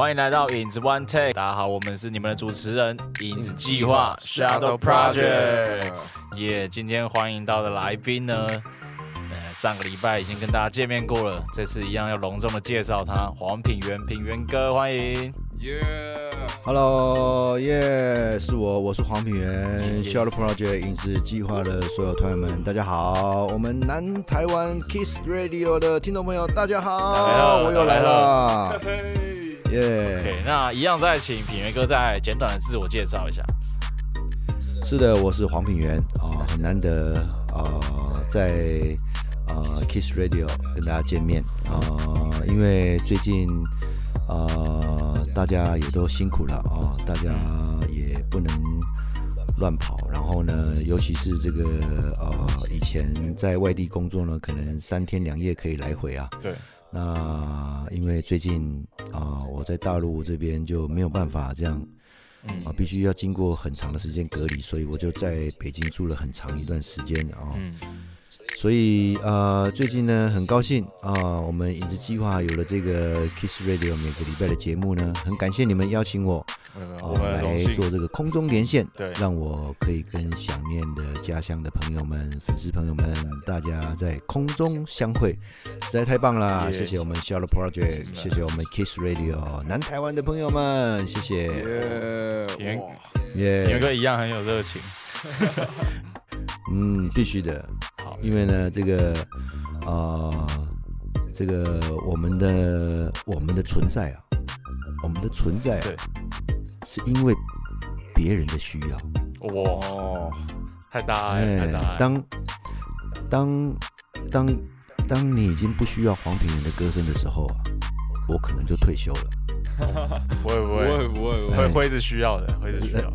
欢迎来到影子 One Take，大家好，我们是你们的主持人影子计划 Shadow Project。耶，今天欢迎到的来宾呢，呃，上个礼拜已经跟大家见面过了，这次一样要隆重的介绍他，黄品源，品源哥，欢迎。耶，Hello，耶，是我，我是黄品源，Shadow Project 影子计划的所有团员们，大家好，我们南台湾 Kiss Radio 的听众朋友，大家好，我又来了。耶，OK，那一样再请品源哥再简短的自我介绍一下。是的，我是黄品源啊，很难得啊，在啊 Kiss Radio 跟大家见面啊，因为最近啊大家也都辛苦了啊，大家也不能乱跑，然后呢，尤其是这个呃以前在外地工作呢，可能三天两夜可以来回啊。对。那因为最近啊，我在大陆这边就没有办法这样，啊，必须要经过很长的时间隔离，所以我就在北京住了很长一段时间啊。所以呃，最近呢，很高兴啊，我们影子计划有了这个 Kiss Radio 每个礼拜的节目呢，很感谢你们邀请我。我们来做这个空中连线，对，让我可以跟想念的家乡的朋友们、粉丝朋友们，大家在空中相会，实在太棒了！谢谢我们 Shadow Project，谢谢我们 Kiss Radio 南台湾的朋友们，谢谢。耶，耶，你们哥一样很有热情。嗯，必须的。好，因为呢，这个啊，这个我们的我们的存在啊，我们的存在啊。是因为别人的需要哇，太大爱，太大爱。当当当当你已经不需要黄品源的歌声的时候啊，我可能就退休了。不会不会不会会会是需要的，会是需要。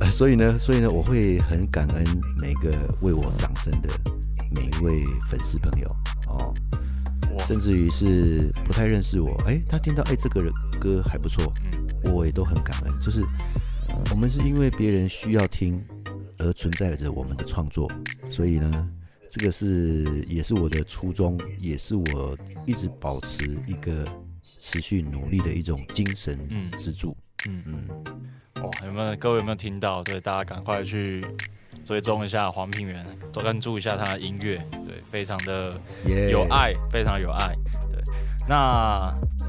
呃，所以呢，所以呢，我会很感恩每个为我掌声的每一位粉丝朋友哦，甚至于是不太认识我，哎，他听到哎这个歌还不错。我也都很感恩，就是我们是因为别人需要听而存在着我们的创作，所以呢，这个是也是我的初衷，也是我一直保持一个持续努力的一种精神支柱。嗯嗯，哇，有没有各位有没有听到？对，大家赶快去追踪一下黄品源，多关注一下他的音乐，对，非常的有爱，非常有爱。对，那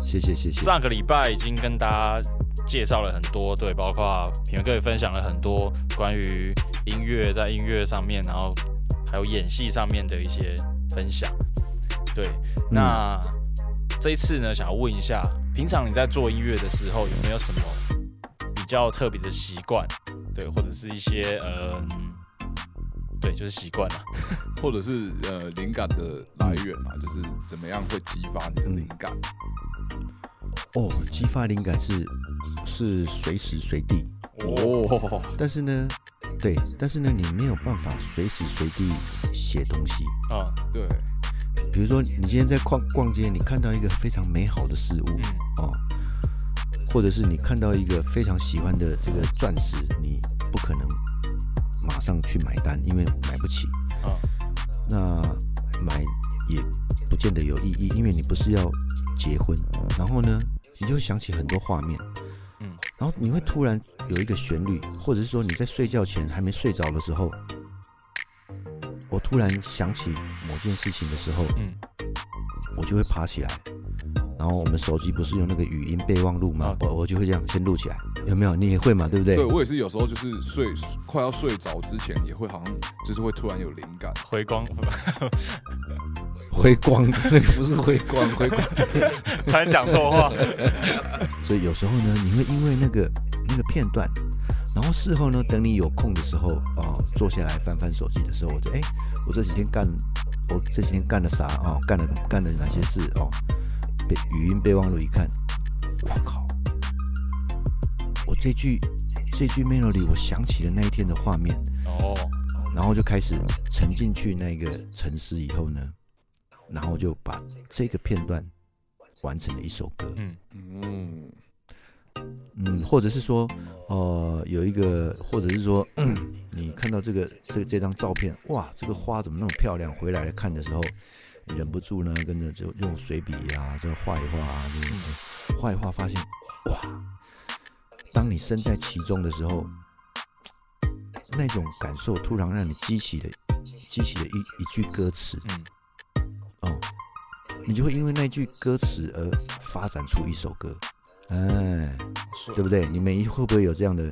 谢谢谢谢。上个礼拜已经跟大家。介绍了很多，对，包括品源哥也分享了很多关于音乐在音乐上面，然后还有演戏上面的一些分享。对，那这一次呢，想要问一下，平常你在做音乐的时候，有没有什么比较特别的习惯？对，或者是一些嗯，对，就是习惯了，或者是呃灵感的来源嘛，就是怎么样会激发你的灵感？哦，激发灵感是是随时随地。哦，但是呢，对，但是呢，你没有办法随时随地写东西。啊。对，比如说你今天在逛逛街，你看到一个非常美好的事物哦，或者是你看到一个非常喜欢的这个钻石，你不可能马上去买单，因为买不起。啊。那买也不见得有意义，因为你不是要。结婚，然后呢，你就会想起很多画面，嗯，然后你会突然有一个旋律，或者是说你在睡觉前还没睡着的时候，我突然想起某件事情的时候，嗯，我就会爬起来，然后我们手机不是用那个语音备忘录吗？我我就会这样先录起来，有没有？你也会嘛？对不对？对我也是，有时候就是睡快要睡着之前，也会好像就是会突然有灵感，回光。回光，那个不是回光，回光，才讲错话。所以有时候呢，你会因为那个那个片段，然后事后呢，等你有空的时候啊，坐下来翻翻手机的时候，我就哎，我这几天干，我这几天干了啥啊？干了干了哪些事哦？备语音备忘录一看，我靠！我这句这句 melody，我想起了那一天的画面哦，然后就开始沉进去那个沉思以后呢。然后就把这个片段完成了一首歌。嗯嗯嗯，或者是说，呃，有一个，或者是说，你看到这个这这张照片，哇，这个花怎么那么漂亮？回来看的时候，忍不住呢，跟着就用水笔啊，这画一画啊，这画一画，发现哇，当你身在其中的时候，那种感受突然让你激起了激起了一一句歌词嗯，哦，你就会因为那句歌词而发展出一首歌，哎，对不对？你们会不会有这样的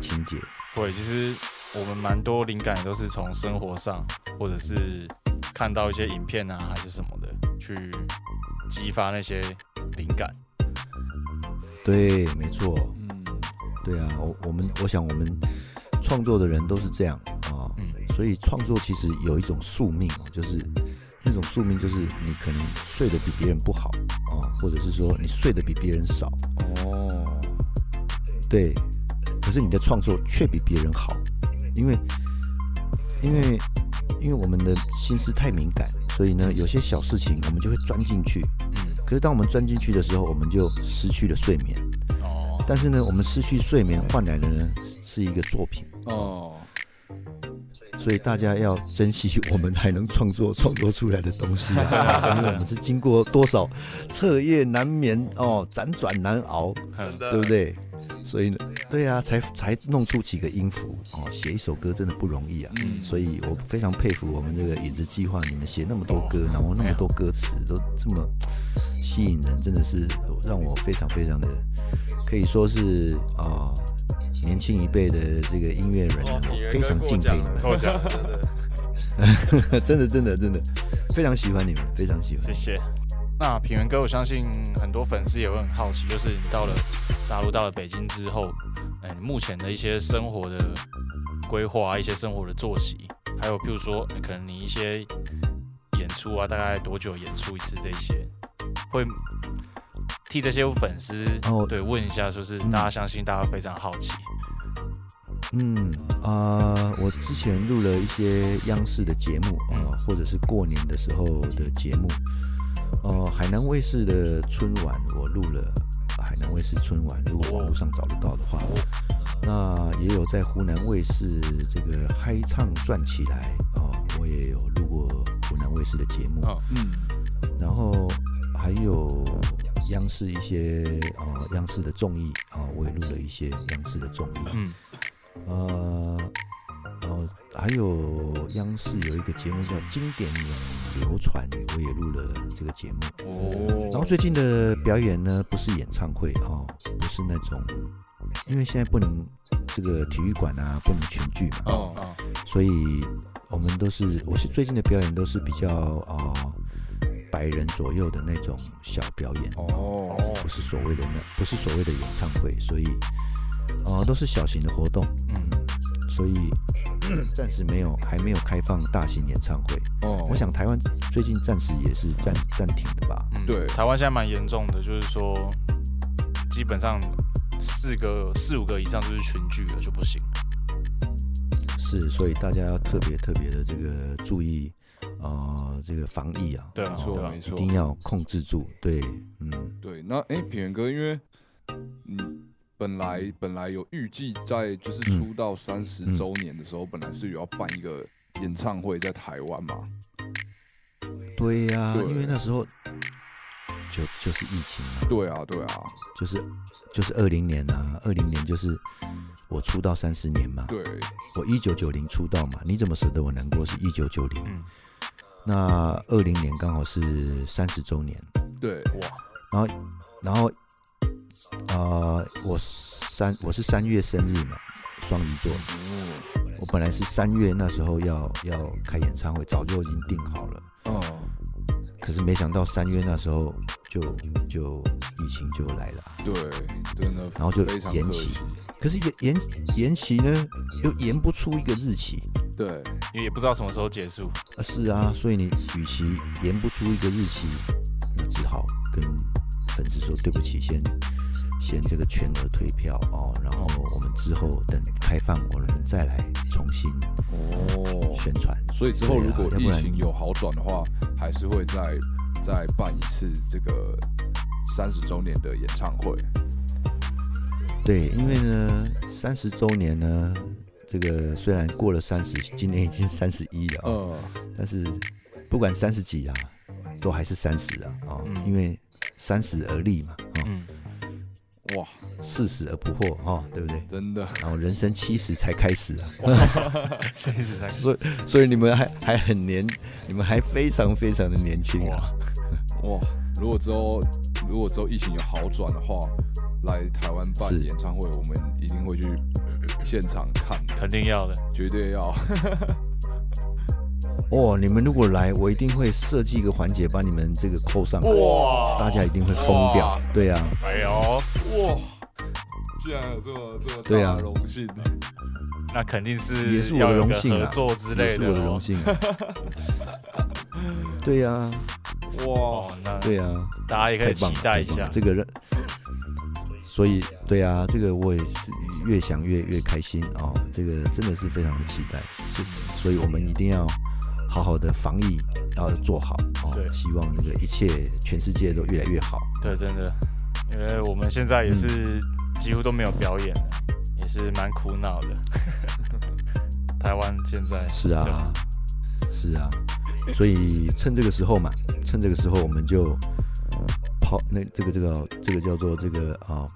情节？会，其实我们蛮多灵感都是从生活上，或者是看到一些影片啊，还是什么的，去激发那些灵感。对，没错，嗯，对啊，我我们我想我们创作的人都是这样啊、嗯所以创作其实有一种宿命哦，就是那种宿命就是你可能睡得比别人不好啊、或者是说你睡得比别人少，哦，对，可是你的创作却比别人好，因为因为因为我们的心思太敏感，所以呢，有些小事情我们就会钻进去。嗯，可是当我们钻进去的时候，我们就失去了睡眠。哦，但是呢，我们失去睡眠换来的呢是一个作品。哦，所以大家要珍惜我们还能创作创作出来的东西 因为我们是经过多少彻夜难眠哦，辗转难熬，对不对？所以呢，对啊，才才弄出几个音符哦，写一首歌真的不容易啊。嗯所以我非常佩服我们这个影子计划，你们写那么多歌，然后那么多歌词都这么吸引人，真的是让我非常非常的可以说是啊、年轻一辈的这个音乐人呢，我非常敬佩你们。真的真的真的非常喜欢你们，非常喜欢谢。谢。那品源哥，我相信很多粉丝也会很好奇，就是你到了大陆，到了北京之后，哎，你目前的一些生活的规划，一些生活的作息，还有譬如说，呃可能你一些演出啊，大概多久演出一次这些，会替这些粉丝哦对问一下，就是嗯大家相信大家非常好奇，嗯啊、我之前录了一些央视的节目啊、呃或者是过年的时候的节目。哦、海南卫视的春晚我录了，海南卫视春晚，如果网络上找得到的话，那也有在湖南卫视这个嗨唱转起来哦、我也有录过湖南卫视的节目。嗯嗯，然后还有央视一些呃央视的综艺啊、我也录了一些央视的综艺，嗯。呃呃还有央视有一个节目叫《经典永流传》，我也录了这个节目。哦，然后最近的表演呢，不是演唱会哦，不是那种，因为现在不能这个体育馆啊不能群聚嘛，哦，嗯所以我们都是，我是最近的表演都是比较啊、呃百人左右的那种小表演，哦，不是所谓的那不是所谓的演唱会，所以啊、呃都是小型的活动，嗯，所以 暂时没有还没有开放大型演唱会。哦，我想台湾最近暂时也是暂暂停的吧。嗯对台湾现在蛮严重的，就是说基本上四个四五个以上就是群聚了就不行。是，所以大家要特别特别的这个注意，呃，这个防疫啊，对啊没错对啊没错，一定要控制住。对，嗯，对，那哎，品源哥，因为你本来本来有预计在就是出道三十嗯。周年的时候，本来是有要办一个演唱会在台湾嘛，对呀、对。因为那时候就就是疫情嘛，对啊，对啊，就是就是二零年啊，二零年就是我出道三十年嘛，对，我一九九零出道嘛，你怎么舍得我难过？是一九九零，嗯，那二零年刚好是三十周年，对，哇，然后然后呃，我三我是三月生日嘛，双鱼座，嗯，我本来是三月那时候要要开演唱会，早就已经定好了，哦，可是没想到三月那时候就就疫情就来了，对，真的，然后就延期可是延延延期呢，又延不出一个日期。对，因为也不知道什么时候结束。啊，是啊，所以你与其延不出一个日期，那只好跟粉丝说对不起，先先这个全额退票哦，然后我们之后等开放，我们再来重新哦，宣传。所以之后如果疫情有好转的话，还是会再再办一次这个三十周年的演唱会。对，因为呢，三十周年呢，这个虽然过了三十，今年已经三十一了、哦，嗯，但是不管三十几啊，都还是三十啊，哦，嗯。因为三十而立嘛，哦，嗯，哇，四十而不惑哈、对不对？真的，然后人生七十才开始啊，所以所以你们还还很年，你们还非常非常的年轻啊。哇！如果之后如果之后疫情有好转的话，来台湾办演唱会，我们一定会去现场看，肯定要的。绝对要。哦，你们如果来，我一定会设计一个环节把你们这个扣上来，哇大家一定会疯掉哇。对啊，哎呦，哇！竟然有这么这么对啊大的荣幸，那肯定是也是我的荣幸啊合作之也类。是我的荣幸啊。对呀、啊，哇！哦，那对呀、啊，大家也可以期待一下。这个人，所以对啊，这个我也是越想越越开心哦。这个真的是非常的期待，是，所以我们一定要好好的防疫要做好哦对。希望这个一切全世界都越来越好。对，真的，因为我们现在也是嗯几乎都没有表演了，也是蛮苦恼的。台湾现在是啊，是啊，所以趁这个时候嘛，趁这个时候我们就抛那这个这个这个叫做这个啊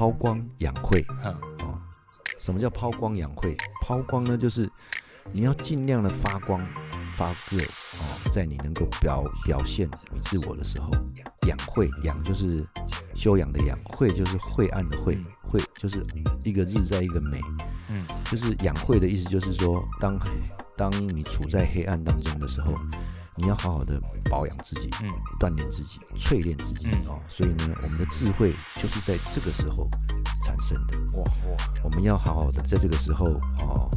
抛光养晦嗯啊。什么叫抛光养晦？抛光呢，就是你要尽量的发光发热哦，在你能够表表现你自我的时候，养晦养就是修养的养，晦就是晦暗的晦，晦就是一个日在一个美，嗯，就是养晦的意思，就是说，当当你处在黑暗当中的时候，你要好好的保养自己，嗯，锻炼自己，淬炼自己、嗯哦。所以呢，我们的智慧就是在这个时候产生的。哇哇！我们要好好的在这个时候哦，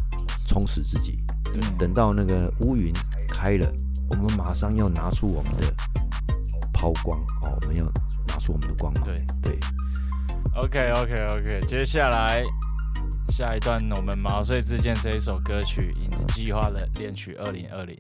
充实自己。对，等到那个乌云开了，我们马上要拿出我们的抛光哦，我们要拿出我们的光芒。对对，OK OK OK，接下来下一段我们毛遂自荐这一首歌曲《影子计划》的恋曲二零二零。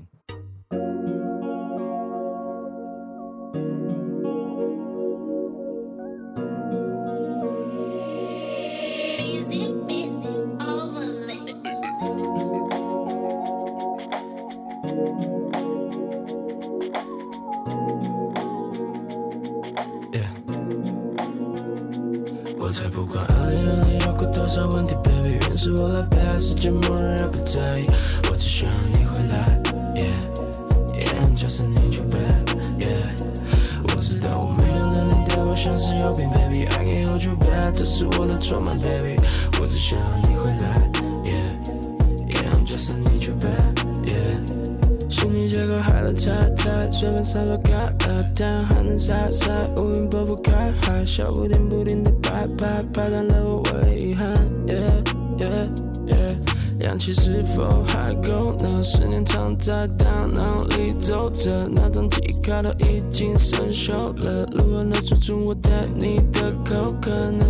结构害了太太，随便撒落开了，太阳还能晒晒，乌云波不开海，小不停不停的拍拍，拍断了我唯一遗憾。Yeah yeah yeah，氧气是否还够呢？思念藏在大脑里走着，那张记忆卡都已经生锈了，如何能说出我对你的口渴呢？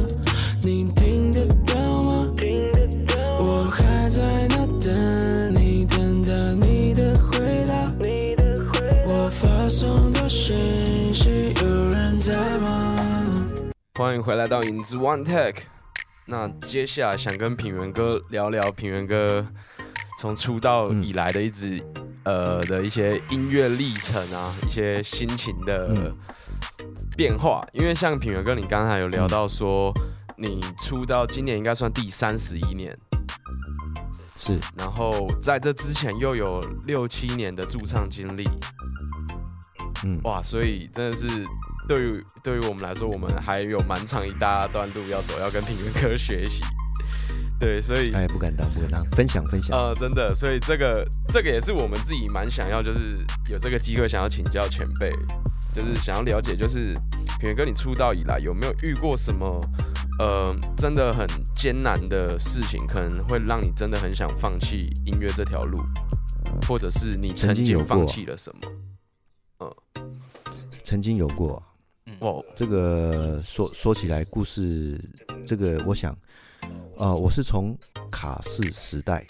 你听得到吗？我还在欢迎回来到影子 One Tech。那接下来想跟品源哥聊聊品源哥从出道以来的一直、呃的一些音乐历程啊，一些心情的嗯变化。因为像品源哥，你刚才有聊到说，你出道今年应该算第三十一年，是。然后在这之前又有六七年的驻唱经历，嗯。哇，所以真的是对于对于我们来说，我们还有蛮长一大段路要走，要跟品源哥学习。对，所以哎，不敢当，不敢当，分享分享。呃，真的，所以这个这个也是我们自己蛮想要，就是有这个机会想要请教前辈，就是想要了解，就是品源哥，你出道以来有没有遇过什么呃真的很艰难的事情，可能会让你真的很想放弃音乐这条路，或者是你曾曾经有放弃了什么？曾经有过，哦，这个说说起来故事，这个我想，呃，我是从卡式时代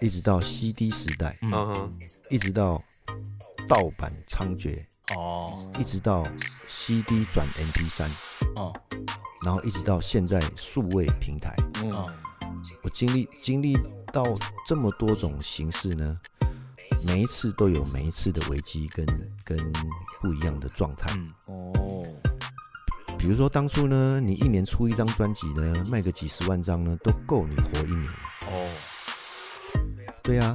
一直到 CD 时代，嗯。哼，一直到盗版猖獗，哦。一直到 CD 转 MP 三，哦。然后一直到现在数位平台，嗯。哦，我经历经历到这么多种形式呢，每一次都有每一次的危机跟跟不一样的状态。嗯哦，比如说当初呢，你一年出一张专辑呢，卖个几十万张呢，都够你活一年了。哦，对呀、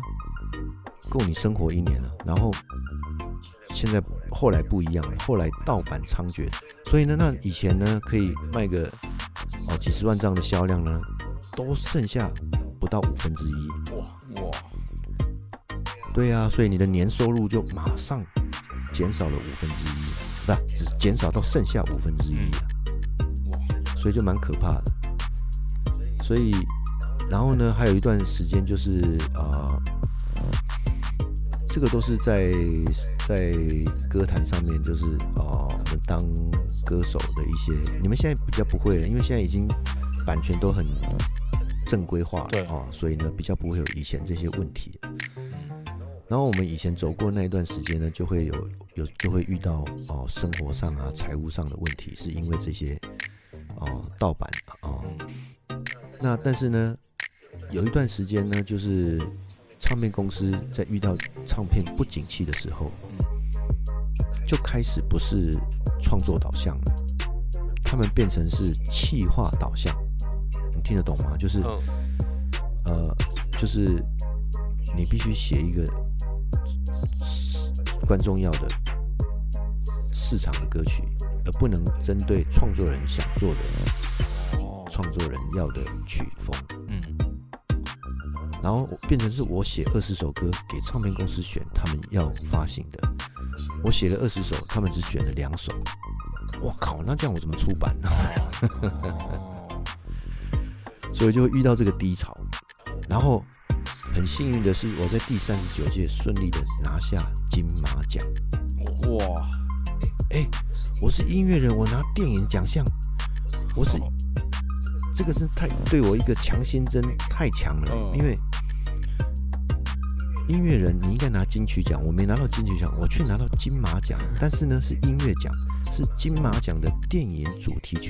够你生活一年了。然后现在后来不一样了，后来盗版猖獗，所以呢，那以前呢可以卖个哦几十万张的销量呢，都剩下不到五分之一。哇哇，对啊、所以你的年收入就马上减少了五分之一，不是只减少到剩下五分之一啊。所以就蛮可怕的。所以，然后呢，还有一段时间就是啊、这个都是在在歌坛上面，就是啊、我们当歌手的一些，你们现在比较不会了，因为现在已经版权都很正规化了对啊、所以呢，比较不会有以前这些问题。然后我们以前走过那一段时间呢，就会有有就会遇到哦、生活上啊、财务上的问题，是因为这些哦、盗版哦。那但是呢，有一段时间呢，就是唱片公司在遇到唱片不景气的时候，就开始不是创作导向了，他们变成是气化导向。你听得懂吗？就是、嗯呃，就是你必须写一个观众要的市场的歌曲，而不能针对创作人想做的哦，创作人要的曲风。嗯，然后变成是我写二十首歌给唱片公司选，他们要发行的。我写了二十首，他们只选了两首。我靠，那这样我怎么出版呢？哦，所以就会遇到这个低潮。然后很幸运的是，我在第三十九届顺利的拿下金马奖。哇，哎、我是音乐人，我拿电影奖项，我是这个是太对我一个强心针太强了，嗯。因为音乐人你应该拿金曲奖，我没拿到金曲奖，我却拿到金马奖，但是呢是音乐奖，是金马奖的电影主题曲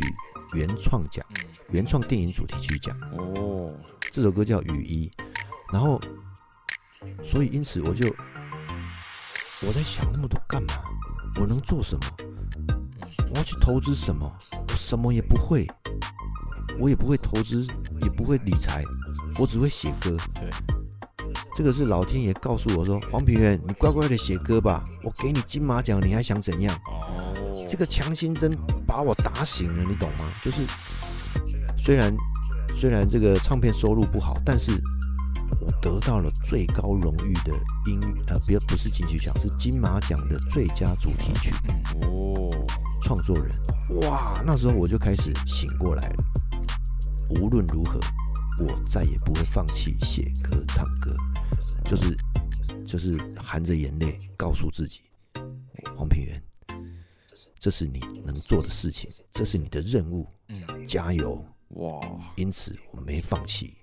原创奖，嗯，原创电影主题曲奖。哦，这首歌叫《雨衣》，然后，所以因此我就我在想那么多干嘛？我能做什么？我要去投资什么？我什么也不会，我也不会投资，也不会理财，我只会写歌。对，这个是老天爷告诉我说，黄品源，你乖乖的写歌吧，我给你金马奖，你还想怎样？哦，这个强心针把我打醒了，你懂吗？就是虽然虽然这个唱片收入不好，但是我得到了最高荣誉的音呃，不不是金曲奖，是金马奖的最佳主题曲嗯，哦，创作人。哇，那时候我就开始醒过来了。无论如何，我再也不会放弃写歌唱歌，就是就是含着眼泪告诉自己，黄品源，这是你能做的事情，这是你的任务，嗯，加油！哇，因此我没放弃，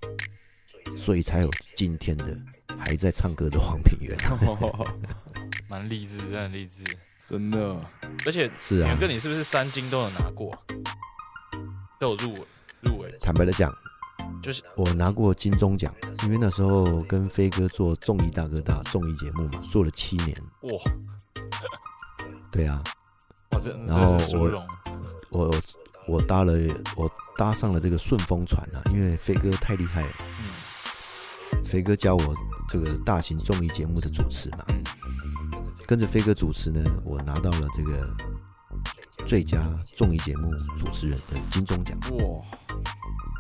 所以才有今天的还在唱歌的黄品源。蛮励志，真的励志。真的，而且是啊元哥，你是不是三金都有拿过啊？都有入围入围，坦白的讲，就是我拿过金钟奖，因为那时候跟飞哥做综艺大哥大综艺节目嘛，做了七年。哇对啊，哇，这然后真的是殊我。我我我搭了我搭上了这个顺风船啊，因为飞哥太厉害了，嗯飞哥教我这个大型综艺节目的主持嘛，嗯，跟着飞哥主持呢，我拿到了这个最佳综艺节目主持人的金钟奖。哇，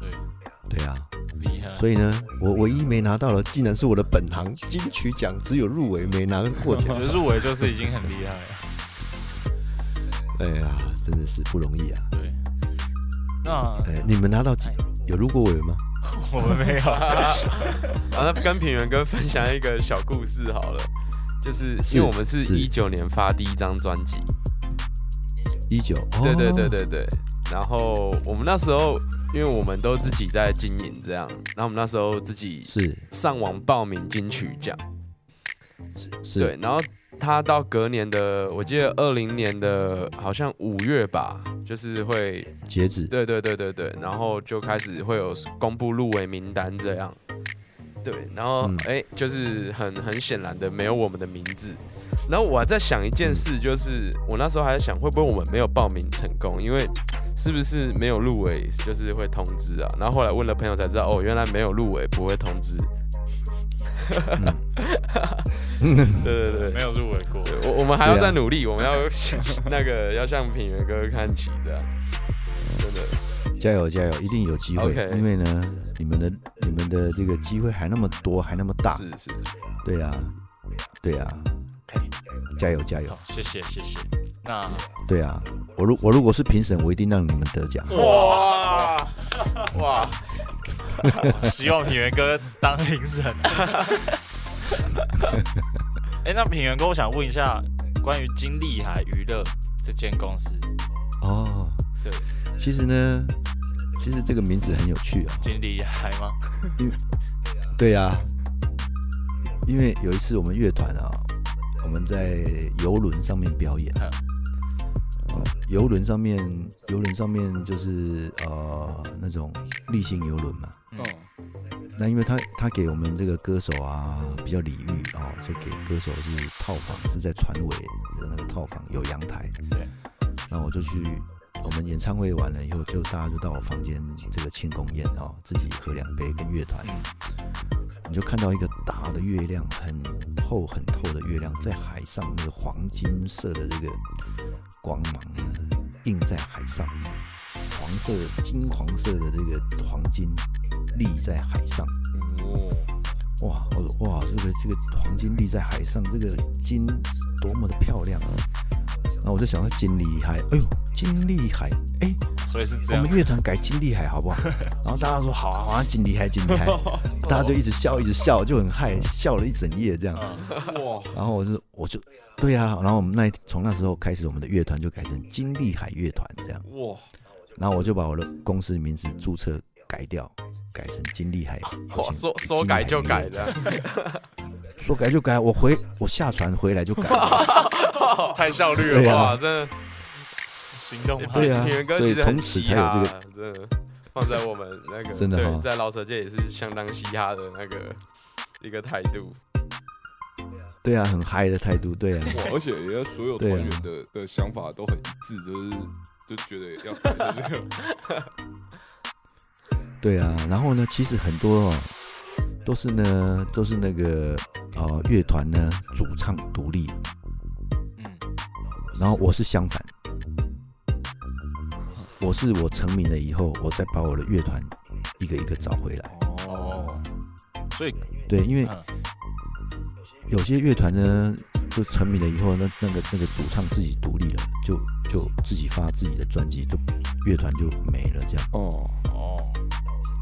对，对啊，厉害。所以呢，我唯一没拿到的，竟然是我的本行金曲奖，只有入围没拿过我奖入围就是已经很厉害了。哎呀，真的是不容易啊！对，那哎，你们拿到几哎？有入过围吗？我们没有。啊，那跟品源哥分享一个小故事好了，就是是因为我们是是。一九年发第一张专辑，一九，对对哦对对对，然后我们那时候因为我们都自己在经营这样，然后我们那时候自己是。上网报名金曲奖，是，对，然后他到隔年的，我记得二零年的好像五月吧，就是会截止，对对对对对，然后就开始会有公布入围名单这样。对，然后嗯哎、就是很很显然的没有我们的名字。然后我还在想一件事，就是我那时候还在想，会不会我们没有报名成功？因为是不是没有入围就是会通知啊？然后后来问了朋友才知道，哦，原来没有入围不会通知。对对对，没有入围过。我我们还要再努力，我们要 那个要向品源哥看齐的，真的。加油加油，一定有机会。因为呢，你们的你们的这个机会还那么多，还那么大，是是，对呀、对呀、OK，加油加油好，，谢谢谢谢。那对啊，我如我如果是评审，我一定让你们得奖。哇哇，希望品源哥当评审。哎、那品源哥，我想问一下，关于金利海娱乐这间公司，哦，对，其实呢，其实这个名字很有趣啊。金利海吗？对呀、因为有一次我们乐团啊，我们在游轮上面表演。游轮上面，游轮上面就是呃那种立性游轮嘛。嗯，那因为他他给我们这个歌手啊比较礼遇哦，就给歌手是套房，是在船尾的那个套房有阳台。对。那我就去，我们演唱会完了以后，就大家就到我房间这个庆功宴哦，自己喝两杯跟乐团，你就看到一个大的月亮，很透很透的月亮在海上，那个黄金色的这个光芒呢映在海上，黄色金黄色的这个黄金立在海上。哦，哇，我说哇，这个这个黄金立在海上，这个金多么的漂亮啊！然后我就想到金利海，哎呦，金利海，哎，所以是这样我们。乐团改金利海好不好？然后大家说好啊，好啊，金利海，金利海，大家就一直笑，一直笑，就很嗨，笑了一整夜这样。嗯，哇，然后我就我就对啊，然后我们那从那时候开始，我们的乐团就改成金利海乐团这样。哇，然后我就把我的公司名字注册改掉，改成金利海。哇，说说改就改的，说改就改，我回我下船回来就改。太效率了吧？哇，真的。行动派。对啊所以从此才有这个啊，真的放在我们那个真的哦在老舍界也是相当嘻哈的那个一个态度。对啊，很嗨的态度，对啊，哇，而且也所有团员的的想法都很一致，就是就觉得要这个，对啊。然后呢，其实很多哦，都是呢，都是那个呃乐团呢主唱独立，嗯，然后我是相反，我是我成名了以后，我再把我的乐团一个一个找回来。哦，所以对，因为嗯有些乐团呢，就成名了以后，那那个那个主唱自己独立了，就就自己发自己的专辑，就乐团就没了这样。哦，哦，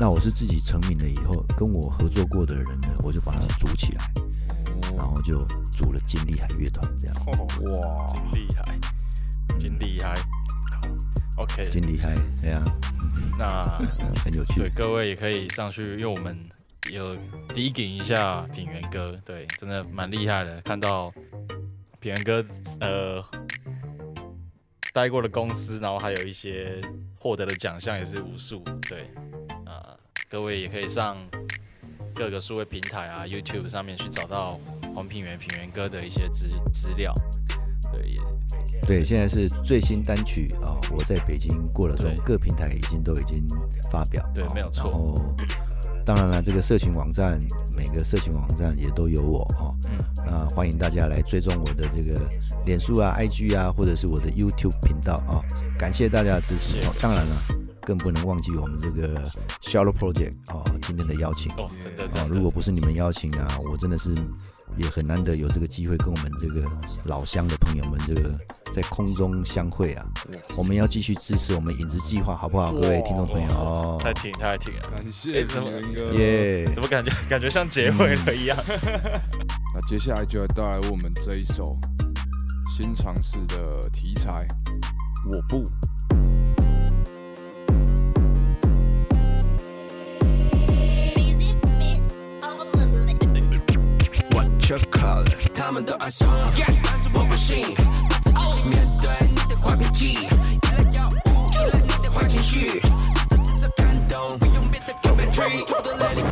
那我是自己成名了以后，跟我合作过的人呢，我就把它组起来，然后就组了金利海乐团这样。哇，，OK，金利海，对啊，那 很有趣对。各位也可以上去，因为我们有低顶一下品源哥，对，真的蛮厉害的。看到品源哥呃待过的公司，然后还有一些获得的奖项也是无数，对，啊、各位也可以上各个数位平台啊，YouTube 上面去找到黄品源品源哥的一些资资料，对，也对，现在是最新单曲啊、我在北京过了冬，各平台已经都已经发表。哦对没有错然后，当然了，这个社群网站每个社群网站也都有我哦。嗯，那欢迎大家来追踪我的这个脸书啊、IG 啊，或者是我的 YouTube 频道啊、感谢大家的支持哦。当然了，更不能忘记我们这个 Shallow Project 哦，今天的邀请。哦，真的啊，真的，如果不是你们邀请啊，我真的是也很难得有这个机会跟我们这个老乡的朋友们这个在空中相会啊。我们要继续支持我们影子计划，好不好？各位听众朋友哦，太挺太挺了，感谢哎怎么品源哥。耶怎么感觉感觉像结尾了一样？那接下来就要带来我们这一首新尝试的题材，我不。Color 他们都爱说，但是我不信。把自己面对你的坏脾气，依赖药物，依赖你的坏情绪，试着制造感动，不用别的 keep it tree，都 let it go。我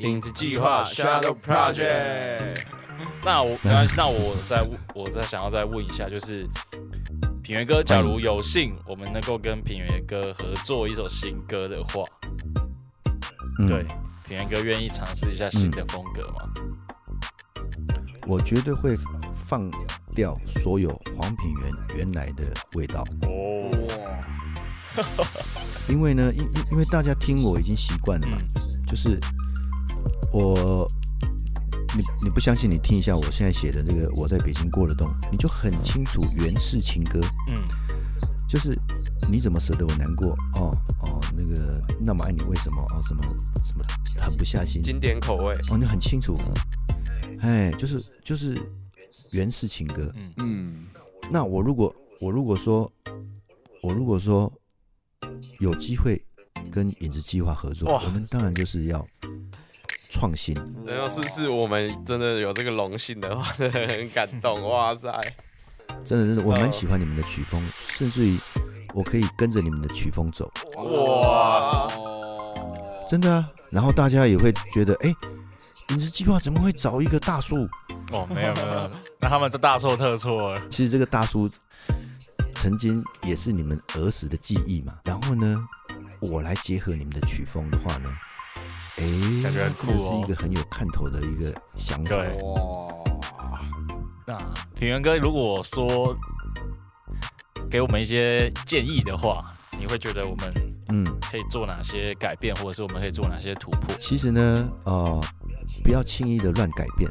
影子计划 Shadow Project。那我没关系，那我再我再想要再问一下，就是品源哥，假如有幸我们能够跟品源哥合作一首新歌的话，嗯。对，品源哥愿意尝试一下新的风格吗？我绝对会放掉所有黄品源原来的味道，哦，因为呢，因因因为大家听我已经习惯了嘛，嗯。就是我，你你不相信，你听一下我现在写的这个《我在北京过了冬》，你就很清楚原式情歌，嗯。就是你怎么舍得我难过？哦哦，那个那么爱你为什么？哦什么什么狠不下心？经典口味，哦，你很清楚，哎，就是就是原式情歌。嗯。嗯，那我如果我如果说我如果说有机会跟影子计划合作，我们当然就是要创新。然后是是我们真的有这个荣幸的话，真的很感动，哇塞！真的真的，我蛮嗯喜欢你们的曲风，甚至于我可以跟着你们的曲风走，哇，真的啊。然后大家也会觉得，哎，影子计划怎么会找一个大叔？哦，没有没有，没有那他们都大错特错了。其实这个大叔曾经也是你们儿时的记忆嘛。然后呢，我来结合你们的曲风的话呢，哎，感觉很这个酷哦是一个很有看头的一个想法。对。哇，那平原哥，如果说给我们一些建议的话，你会觉得我们嗯，可以做哪些改变，或者是我们可以做哪些突破？其实呢，呃，不要轻易的乱改变。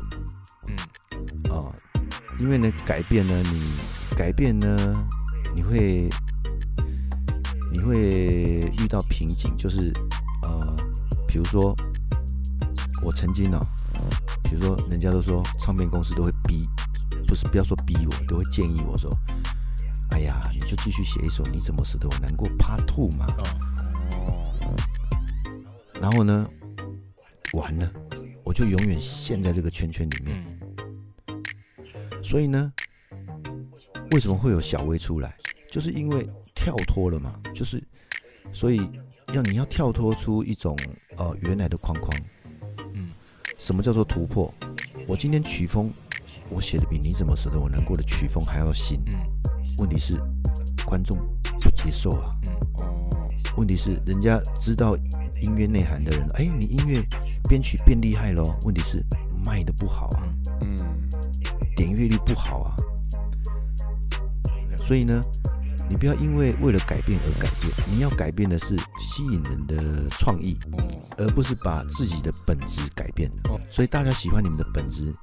嗯。啊、因为呢，改变呢，你改变呢，你会你会遇到瓶颈，就是呃，比如说我曾经呢、比如说人家都说唱片公司都会逼，不是不要说逼我，都会建议我说，哎呀，你就继续写一首你怎么舍得我难过 Part Two 嘛，哦，然后呢，完了，我就永远陷在这个圈圈里面。嗯所以呢，为什么会有小薇出来？就是因为跳脱了嘛，就是所以要你要跳脱出一种呃原来的框框。嗯什么叫做突破？我今天曲风我写的比你怎么舍得我难过的曲风还要新，嗯问题是观众不接受啊。嗯问题是人家知道音乐内涵的人，哎，你音乐编曲变厉害咯。问题是卖的不好啊。嗯嗯，点阅率不好啊。所以呢，你不要因为为了改变而改变，你要改变的是吸引人的创意，而不是把自己的本质改变了。所以大家喜欢你们的本质，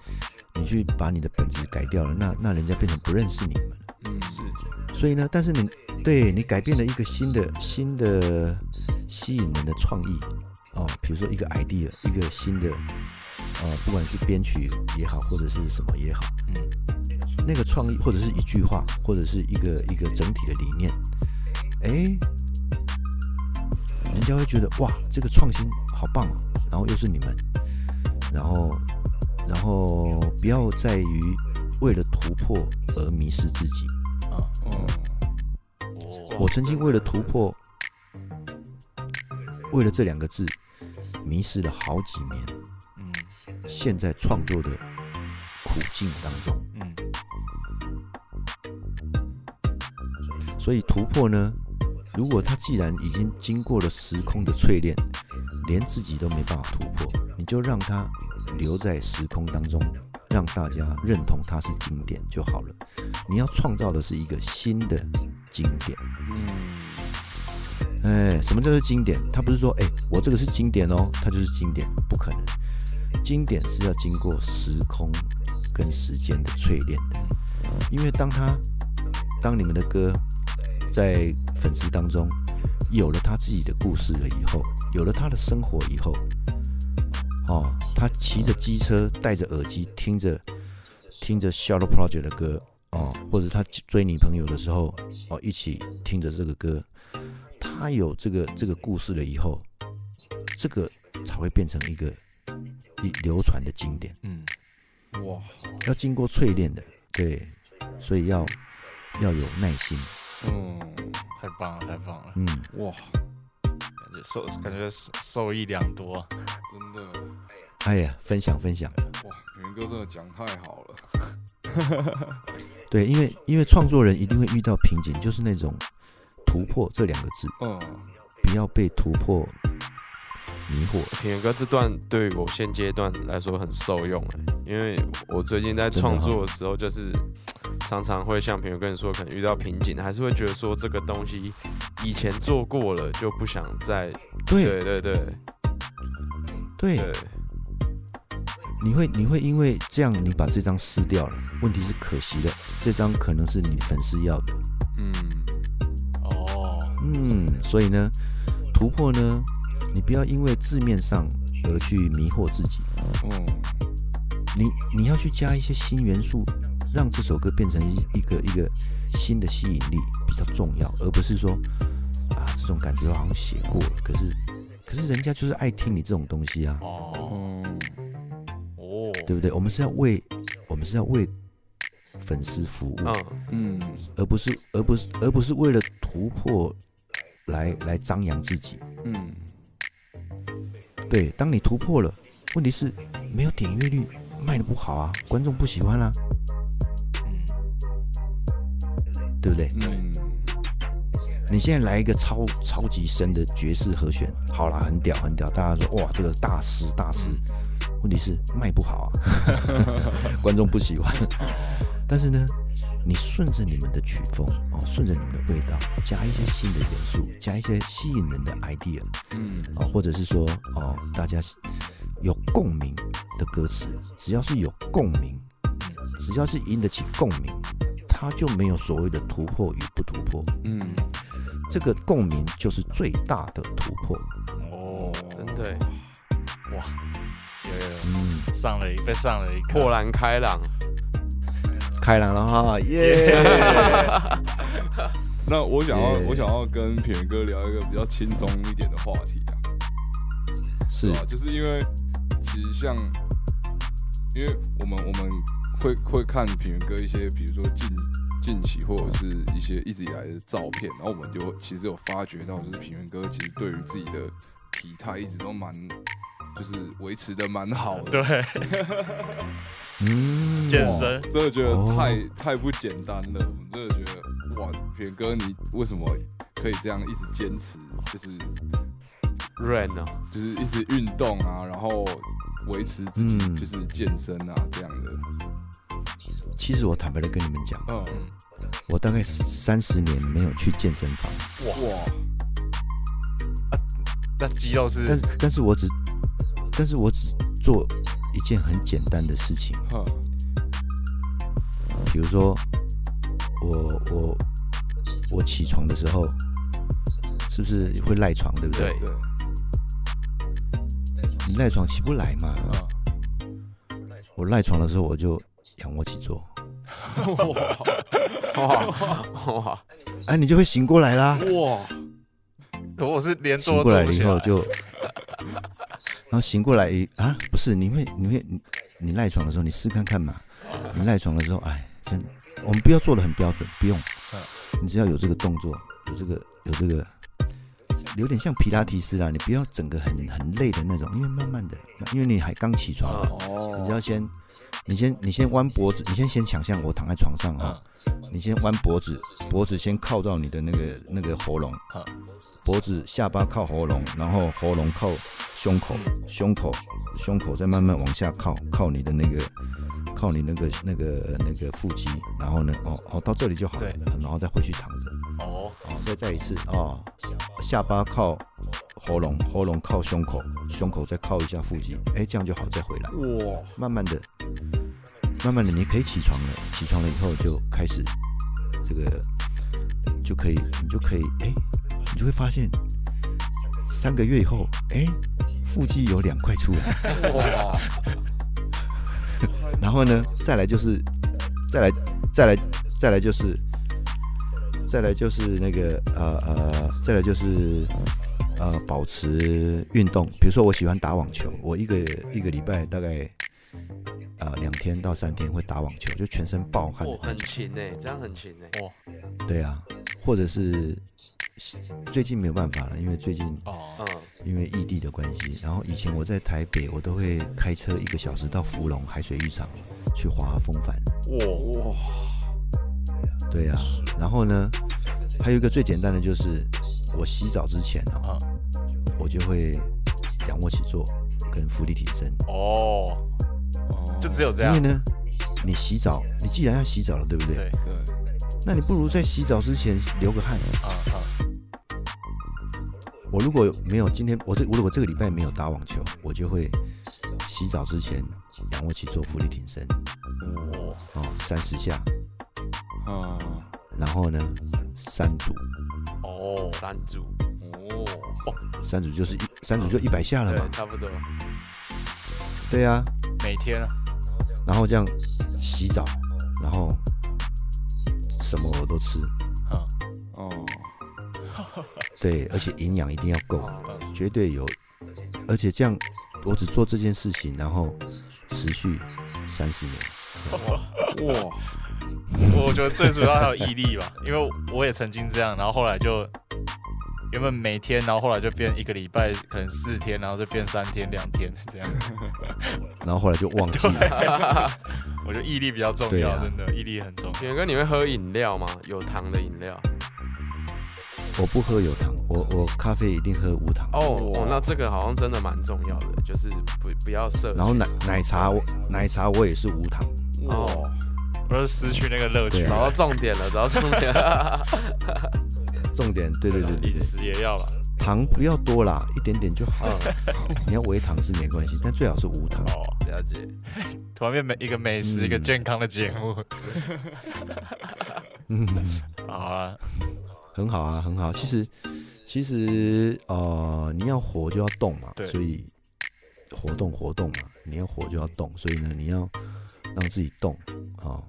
你去把你的本质改掉了，那那人家变成不认识你们了。嗯是，所以呢，但是你对你改变了一个新的新的吸引人的创意哦，比如说一个 idea，一个新的呃，不管是编曲也好，或者是什么也好，嗯那个创意或者是一句话，或者是一个一个整体的理念，哎，人家会觉得哇，这个创新好棒哦，然后又是你们，然后然后不要在于为了突破而迷失自己。啊哦，哦我曾经为了突破，为了这两个字，迷失了好几年。嗯现在创作的苦境当中，嗯所以突破呢，如果他既然已经经过了时空的淬炼，连自己都没办法突破，你就让他留在时空当中，让大家认同它是经典就好了。你要创造的是一个新的经典。嗯，哎，什么叫做经典？它不是说，哎，我这个是经典哦，它就是经典，不可能。经典是要经过时空跟时间的淬炼的，因为当他当你们的歌在粉丝当中有了他自己的故事了以后，有了他的生活以后，哦，他骑着机车，戴着耳机，听着听着 Shadow Project 的歌哦，或者他追女朋友的时候哦，一起听着这个歌，他有这个这个故事了以后，这个才会变成一个一流传的经典，嗯，哇，要经过淬炼的，对，所以要要有耐心，嗯，太棒了，太棒了，嗯，哇，感觉受感觉受受益良多啊。真的，哎呀，分享分享，哇，元哥真的讲太好了，对，因为因为创作人一定会遇到瓶颈，就是那种突破这两个字，嗯，不要被突破迷惑。品源哥这段对于我现阶段来说很受用欸因为我最近在创作的时候，就是常常会像朋友跟你说，可能遇到瓶颈，还是会觉得说这个东西以前做过了，就不想再对。对对对。对，对你会你会因为这样你把这张撕掉了，问题是可惜的，这张可能是你粉丝要的，嗯，哦，嗯，所以呢，突破呢，你不要因为字面上而去迷惑自己，嗯，你你要去加一些新元素，让这首歌变成一一个一个新的吸引力比较重要，而不是说啊这种感觉好像写过了，可是可是人家就是爱听你这种东西啊，哦，嗯，哦，对不对？我们是要为我们是要为粉丝服务，嗯。嗯，而不是而不是而不是为了突破来来张扬自己。嗯，对，当你突破了，问题是没有点阅率，卖的不好啊，观众不喜欢啦、嗯，对不对？嗯，你现在来一个超超级深的爵士和弦，好啦，很屌很屌，大家说哇，这个大师大师，问题是卖不好啊，观众不喜欢。但是呢，你顺着你们的曲风哦，顺着你们的味道，加一些新的元素，加一些吸引人的 idea 嗯，哦，或者是说哦，大家有共鸣的歌词，只要是有共鸣，只要是引得起共鸣，它就没有所谓的突破与不突破。嗯，这个共鸣就是最大的突破。哦，真的欸哇，有有有。嗯，上了一被上了一课。豁然开朗，开朗了哈，耶！那我想要，耶我想要跟品源哥聊一个比较轻松一点的话题啊，是。啊？就是因为其实像，因为我们我们会会看品源哥一些，比如说近近期或者是一些一直以来的照片，然后我们就其实有发觉到，就是品源哥其实对于自己的体态一直都蛮，就是维持的蛮好的。对嗯，健身，真的觉得哦太、太不简单了，我们真的觉得哇，品源哥你为什么可以这样一直坚持，就是软哦，就是一直运动啊，然后维持自己嗯就是健身啊这样的，其实我坦白的跟你们讲，嗯，我大概三十年没有去健身房，哇，那肌肉是？但但是我只，但是我只做一件很简单的事情，嗯，比如说我我我起床的时候，是不是会赖床，对不对？对？对，你赖床起不来嘛，嗯，我赖床的时候我就仰卧起坐，哇哇，哎，你就会醒过来啦。哇，我是连坐过来。以后就，然后醒过来一啊，不是，你会你会你你赖床的时候，你试看看嘛。你赖床的时候，哎，真，我们不要做的很标准，不用。嗯，你只要有这个动作，有这个有这个，有点像皮拉提斯啦，你不要整个很很累的那种，因为慢慢的，因为你还刚起床嘛，哦，你只要先，你先你先弯脖子，你先先想象我躺在床上哈、嗯。你先弯脖子，脖子先靠到你的那个那个喉咙嗯，脖子下巴靠喉咙，然后喉咙靠胸口，胸口胸口再慢慢往下靠，靠你的那个靠你那个那个那个腹肌，然后呢，哦哦到这里就好了，然后再回去躺着，哦，哦再再一次哦，下巴靠喉咙，喉咙靠胸口，胸口再靠一下腹肌，哎这样就好，再回来。哇，慢慢的，慢慢的，你可以起床了。起床了以后就开始这个就可以，你就可以，哎、你就会发现三个月以后，哎、腹肌有两块出来。然后呢，再来就是，再来，再来，再来就是，再来就是那个呃呃，再来就是呃保持运动。比如说我喜欢打网球，我一个一个礼拜大概呃两天到三天会打网球，就全身暴汗的哦，很勤哎，这样很勤哎。对啊，或者是最近没有办法了，因为最近哦，嗯，因为异地的关系，然后以前我在台北，我都会开车一个小时到福隆海水浴场去滑风帆。哇，哇，对啊，然后呢，还有一个最简单的就是，我洗澡之前啊、啊我就会仰卧起坐跟腹力挺身，哦，哦就只有这样。因为，呢，你洗澡，你既然要洗澡了，对不对？对，对，那你不如在洗澡之前流个汗。啊啊，我如果没有今天，我这我如果这个礼拜没有打网球，我就会洗澡之前仰卧起坐、腹力挺身，哦，哦，三十下，啊，然后呢，三组，哦，三组，哦，三组就是一三组就一百下了对嘛，，差不多。对啊，每天啊，然后这样洗澡，然后什么我都吃，啊，哦，对，而且营养一定要够，哦绝对有，而且这样我只做这件事情，然后持续三十年，哇，我觉得最主要还有毅力吧，因为我也曾经这样，然后后来就原本每天，然后后来就变一个礼拜可能四天，然后就变三天两天这样。然后后来就忘记了，我觉得毅力比较重要，啊真的毅力很重要。远哥，你会喝饮料吗？有糖的饮料？我不喝有糖，我我咖啡一定喝无糖，哦那这个好像真的蛮重要的，就是不不要摄取。然后奶奶茶我奶茶我也是无糖，哦哇，我就失去那个乐趣啊找到重点了，找到重点了。重点对对对对饮，食也要了。糖不要多啦，一点点就好，嗯，你要微糖是没关系，但最好是无糖。哦，了解。突然变美一个美食、嗯一个健康的节目。嗯，好啊，很好啊，很好。其实其实呃，你要活就要动嘛对，所以活动活动嘛，你要活就要动，所以呢，你要让自己动啊、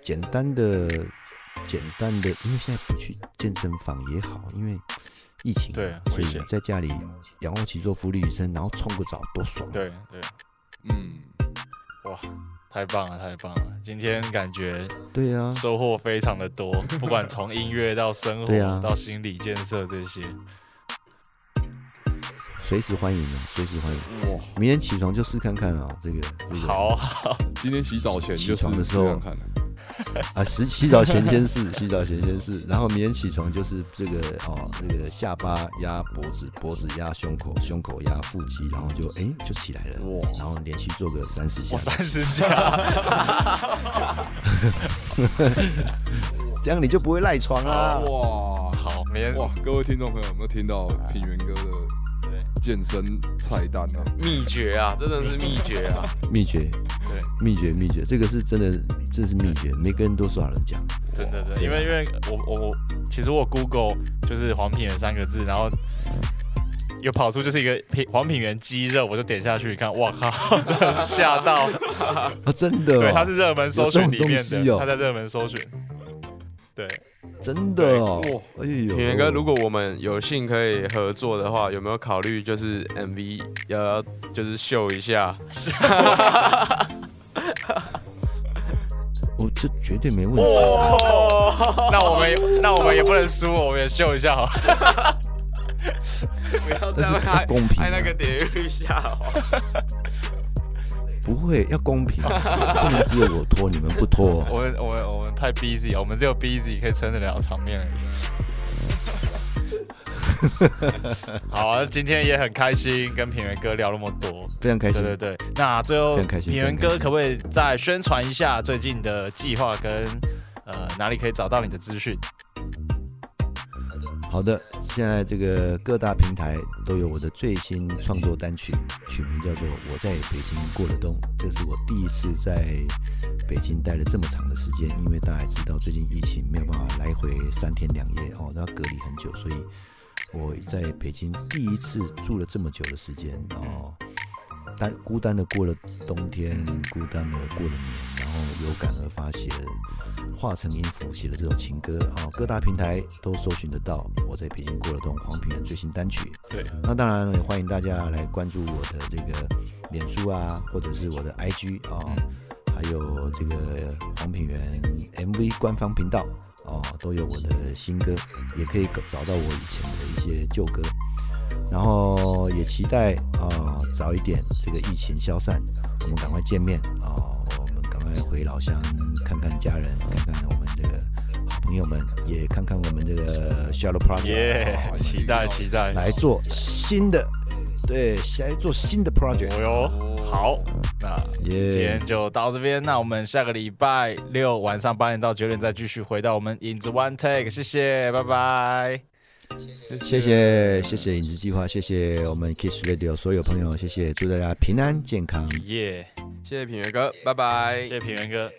简单的简单的，因为现在不去健身房也好，因为疫情，对所以在家里仰卧起坐、浮力女生，然后冲个澡，多爽、啊！对对，嗯，哇，太棒了，太棒了！今天感觉对啊，收获非常的多，不管从音乐到生活、对啊到心理建设这些。随时欢迎啊，随时欢迎。哇，明天起床就试看看啊，这个这个好好，今天洗澡前起就是床的时候啊，洗洗澡前先试，洗澡前先试，然后明天起床就是这个哦，这个下巴压脖子，脖子压胸口，胸口压腹肌，然后就哎就起来了，哇。然后连续做个三十下。我，三十下，这样你就不会赖床啦。哇，好，明天哇，各位听众朋友有没有听到平原哥的健身菜单啊？秘诀啊，真的是秘诀啊。秘诀，对，秘诀，秘诀，这个是真的，这是秘诀，每个人都少人讲。真的对，因为因为我我我其实我 Google 就是黄品源三个字，然后有跑出就是一个品黄品源鸡肉，我就点下去看，哇靠，真的是吓到。啊，真的、哦，对，它是热门搜寻里面的，有这种东西哦？在热门搜寻。对，真的哦，哎呦，品源哥，如果我们有幸可以合作的话，有没有考虑就是 MV 要要就是秀一下？我这绝对没问题。哦，那我们也 那我们也不能输，我们也秀一下好了。不要这样太公平啊拍那个点一下滑。不会，要公平，不能只有我拖，你们不拖。我们我们我们太 busy，我们只有 busy 可以撑得了场面而已。好啊，今天也很开心跟品源哥聊那么多。非常开心。对对对，那最后非常开心品源非常开心哥可不可以再宣传一下最近的计划跟呃哪里可以找到你的资讯？好的，现在这个各大平台都有我的最新创作单曲，曲名叫做《我在北京过了冬》。这是我第一次在北京待了这么长的时间，因为大家也知道最近疫情没有办法来回三天两夜哦，都要隔离很久，所以我在北京第一次住了这么久的时间，然后单孤单的过了冬天，孤单的过了年，然后有感而发写了化成音符写了这首情歌啊，各大平台都搜寻得到。我在北京过了冬，黄品源最新单曲。对，那当然也欢迎大家来关注我的这个脸书啊，或者是我的 IG 啊，还有这个黄品源 MV 官方频道哦，都有我的新歌，也可以找到我以前的一些旧歌。然后也期待啊、早一点这个疫情消散，我们赶快见面啊、我们赶快回老乡看看家人，看看我们这个好朋友们，也看看我们这个 Shallow Project，、耶哦，期待期待，来做新的，对，来做新的 project，好，那今天就到这边，那我们下个礼拜六晚上八点到九点再继续回到我们影子 One Take，谢谢，拜拜。谢谢谢谢影子计划，谢谢我们 Kiss Radio 所有朋友，谢谢，祝大家平安健康。耶，谢谢品源哥，拜拜谢。谢平原哥。